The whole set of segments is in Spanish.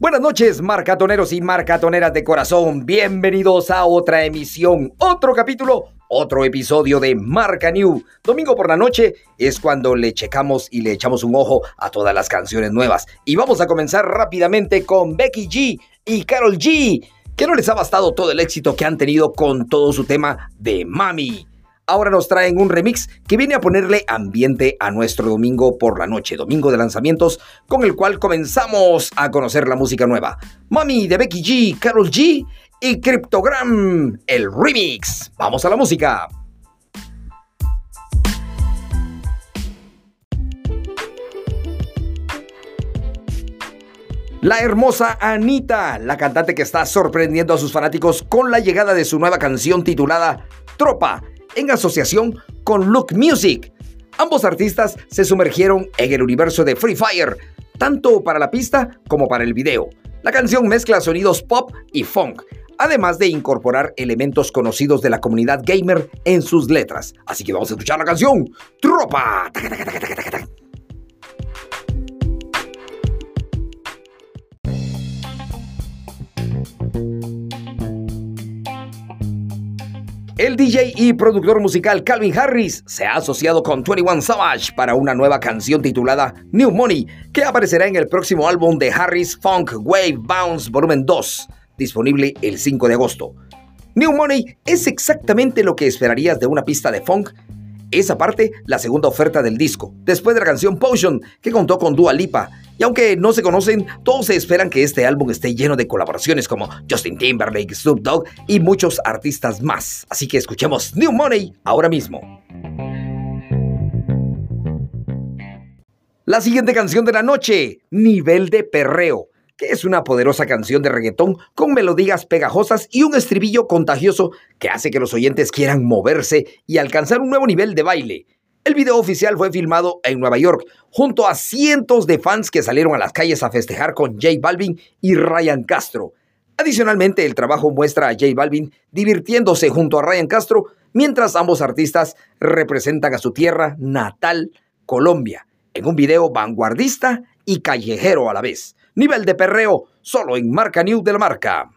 Buenas noches, marcatoneros y marcatoneras de corazón. Bienvenidos a otra emisión, otro capítulo, otro episodio de Marca New. Domingo por la noche es cuando le checamos y le echamos un ojo a todas las canciones nuevas. Y vamos a comenzar rápidamente con Becky G y Carol G, que no les ha bastado todo el éxito que han tenido con todo su tema de Mami ahora nos traen un remix que viene a ponerle ambiente a nuestro domingo por la noche, domingo de lanzamientos, con el cual comenzamos a conocer la música nueva. Mami de Becky G, Carol G y Cryptogram, el remix. Vamos a la música. La hermosa Anita, la cantante que está sorprendiendo a sus fanáticos con la llegada de su nueva canción titulada Tropa, en asociación con Look Music. Ambos artistas se sumergieron en el universo de Free Fire, tanto para la pista como para el video. La canción mezcla sonidos pop y funk, además de incorporar elementos conocidos de la comunidad gamer en sus letras. Así que vamos a escuchar la canción Tropa. El DJ y productor musical Calvin Harris se ha asociado con 21 Savage para una nueva canción titulada New Money, que aparecerá en el próximo álbum de Harris Funk Wave Bounce Volumen 2, disponible el 5 de agosto. New Money es exactamente lo que esperarías de una pista de funk esa parte, la segunda oferta del disco, después de la canción Potion, que contó con Dua Lipa. Y aunque no se conocen, todos se esperan que este álbum esté lleno de colaboraciones como Justin Timberlake, Snoop Dogg y muchos artistas más. Así que escuchemos New Money ahora mismo. La siguiente canción de la noche, Nivel de Perreo que es una poderosa canción de reggaetón con melodías pegajosas y un estribillo contagioso que hace que los oyentes quieran moverse y alcanzar un nuevo nivel de baile. El video oficial fue filmado en Nueva York, junto a cientos de fans que salieron a las calles a festejar con J Balvin y Ryan Castro. Adicionalmente, el trabajo muestra a J Balvin divirtiéndose junto a Ryan Castro, mientras ambos artistas representan a su tierra natal, Colombia, en un video vanguardista y callejero a la vez. Nivel de perreo, solo en Marca New de la marca.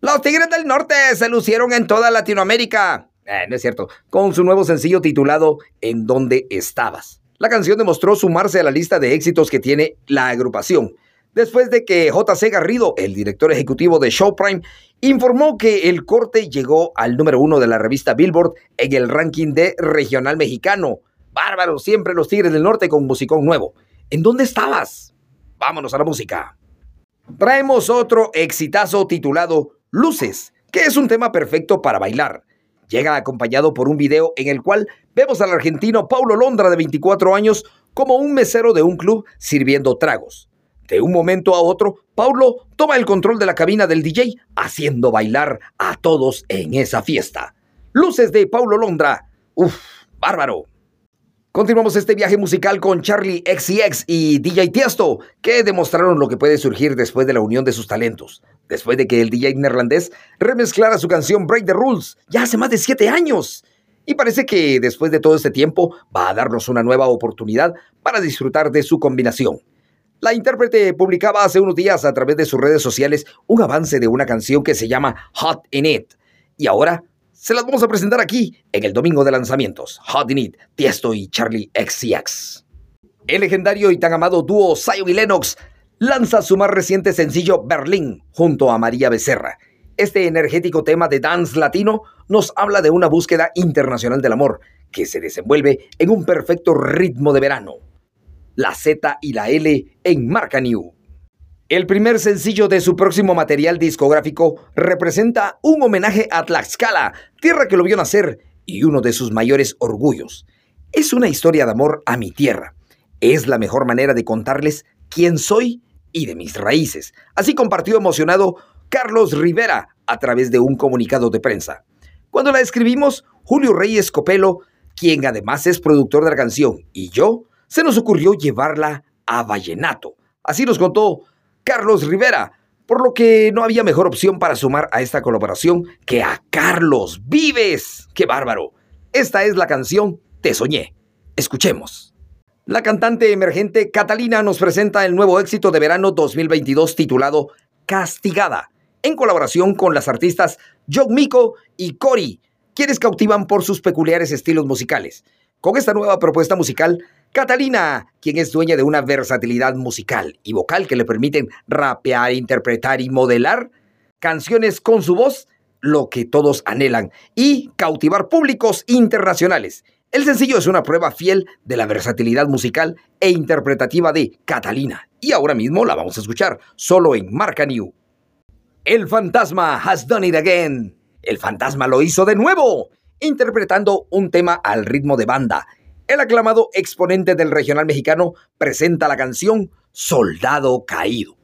Los Tigres del Norte se lucieron en toda Latinoamérica. Eh, no es cierto. Con su nuevo sencillo titulado En dónde estabas. La canción demostró sumarse a la lista de éxitos que tiene la agrupación. Después de que JC Garrido, el director ejecutivo de Showprime, informó que el corte llegó al número uno de la revista Billboard en el ranking de regional mexicano. Bárbaro, siempre los Tigres del Norte con musicón nuevo. ¿En dónde estabas? Vámonos a la música. Traemos otro exitazo titulado Luces, que es un tema perfecto para bailar. Llega acompañado por un video en el cual vemos al argentino Paulo Londra de 24 años como un mesero de un club sirviendo tragos. De un momento a otro, Paulo toma el control de la cabina del DJ, haciendo bailar a todos en esa fiesta. Luces de Paulo Londra. Uf, bárbaro. Continuamos este viaje musical con Charlie XCX y DJ Tiesto, que demostraron lo que puede surgir después de la unión de sus talentos. Después de que el DJ neerlandés remezclara su canción Break the Rules, ya hace más de siete años. Y parece que después de todo este tiempo va a darnos una nueva oportunidad para disfrutar de su combinación. La intérprete publicaba hace unos días a través de sus redes sociales un avance de una canción que se llama Hot in It. Y ahora se las vamos a presentar aquí en el domingo de lanzamientos. Hot in It, Tiesto y Charlie XCX. El legendario y tan amado dúo Zion y Lennox lanza su más reciente sencillo Berlín junto a María Becerra. Este energético tema de dance latino nos habla de una búsqueda internacional del amor que se desenvuelve en un perfecto ritmo de verano. La Z y la L en Marca New. El primer sencillo de su próximo material discográfico representa un homenaje a Tlaxcala, tierra que lo vio nacer y uno de sus mayores orgullos. Es una historia de amor a mi tierra. Es la mejor manera de contarles quién soy y de mis raíces. Así compartió emocionado Carlos Rivera a través de un comunicado de prensa. Cuando la escribimos, Julio Reyes Copelo, quien además es productor de la canción, y yo, se nos ocurrió llevarla a Vallenato. Así nos contó Carlos Rivera, por lo que no había mejor opción para sumar a esta colaboración que a Carlos Vives. ¡Qué bárbaro! Esta es la canción Te Soñé. Escuchemos. La cantante emergente Catalina nos presenta el nuevo éxito de verano 2022 titulado Castigada, en colaboración con las artistas Jog Miko y Cory, quienes cautivan por sus peculiares estilos musicales. Con esta nueva propuesta musical, Catalina, quien es dueña de una versatilidad musical y vocal que le permiten rapear, interpretar y modelar canciones con su voz, lo que todos anhelan, y cautivar públicos internacionales. El sencillo es una prueba fiel de la versatilidad musical e interpretativa de Catalina, y ahora mismo la vamos a escuchar solo en Marca New. El fantasma has done it again. El fantasma lo hizo de nuevo, interpretando un tema al ritmo de banda. El aclamado exponente del regional mexicano presenta la canción Soldado Caído.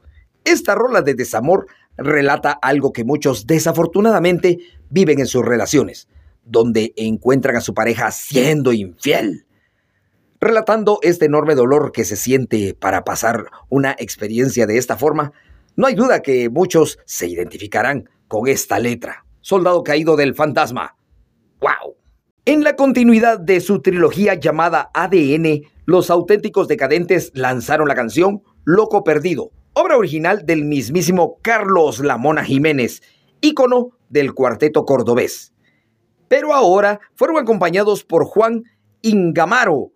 Esta rola de desamor relata algo que muchos desafortunadamente viven en sus relaciones donde encuentran a su pareja siendo infiel. Relatando este enorme dolor que se siente para pasar una experiencia de esta forma, no hay duda que muchos se identificarán con esta letra. Soldado caído del fantasma. ¡Wow! En la continuidad de su trilogía llamada ADN, los auténticos decadentes lanzaron la canción Loco Perdido, obra original del mismísimo Carlos Lamona Jiménez, ícono del cuarteto cordobés pero ahora fueron acompañados por Juan Ingamaro,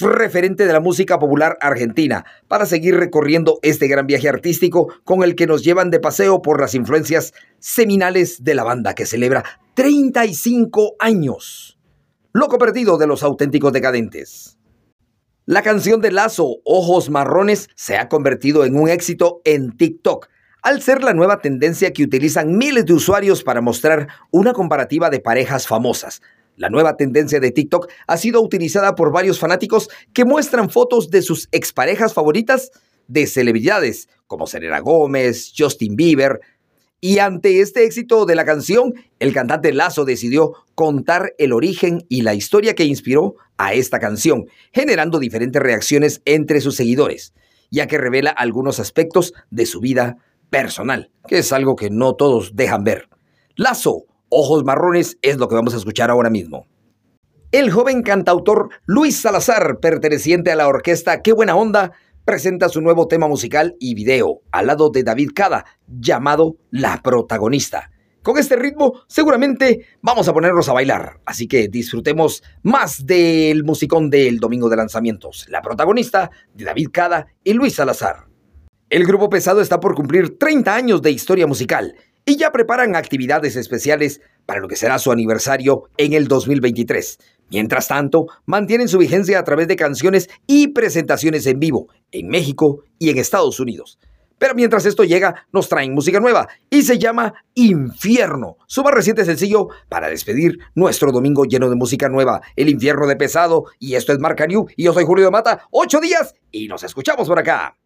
referente de la música popular argentina, para seguir recorriendo este gran viaje artístico con el que nos llevan de paseo por las influencias seminales de la banda que celebra 35 años. Loco perdido de los auténticos decadentes. La canción de Lazo, Ojos Marrones, se ha convertido en un éxito en TikTok, al ser la nueva tendencia que utilizan miles de usuarios para mostrar una comparativa de parejas famosas. La nueva tendencia de TikTok ha sido utilizada por varios fanáticos que muestran fotos de sus exparejas favoritas de celebridades como Selena Gómez, Justin Bieber. Y ante este éxito de la canción, el cantante Lazo decidió contar el origen y la historia que inspiró a esta canción, generando diferentes reacciones entre sus seguidores, ya que revela algunos aspectos de su vida personal, que es algo que no todos dejan ver. Lazo, ojos marrones, es lo que vamos a escuchar ahora mismo. El joven cantautor Luis Salazar, perteneciente a la orquesta Qué Buena Onda, presenta su nuevo tema musical y video al lado de David Cada, llamado La Protagonista. Con este ritmo seguramente vamos a ponernos a bailar, así que disfrutemos más del musicón del domingo de lanzamientos, La Protagonista de David Cada y Luis Salazar. El grupo pesado está por cumplir 30 años de historia musical y ya preparan actividades especiales para lo que será su aniversario en el 2023. Mientras tanto, mantienen su vigencia a través de canciones y presentaciones en vivo en México y en Estados Unidos. Pero mientras esto llega, nos traen música nueva y se llama Infierno, su más reciente sencillo para despedir nuestro domingo lleno de música nueva, El Infierno de Pesado. Y esto es Marca New y yo soy Julio de Mata, ocho días y nos escuchamos por acá.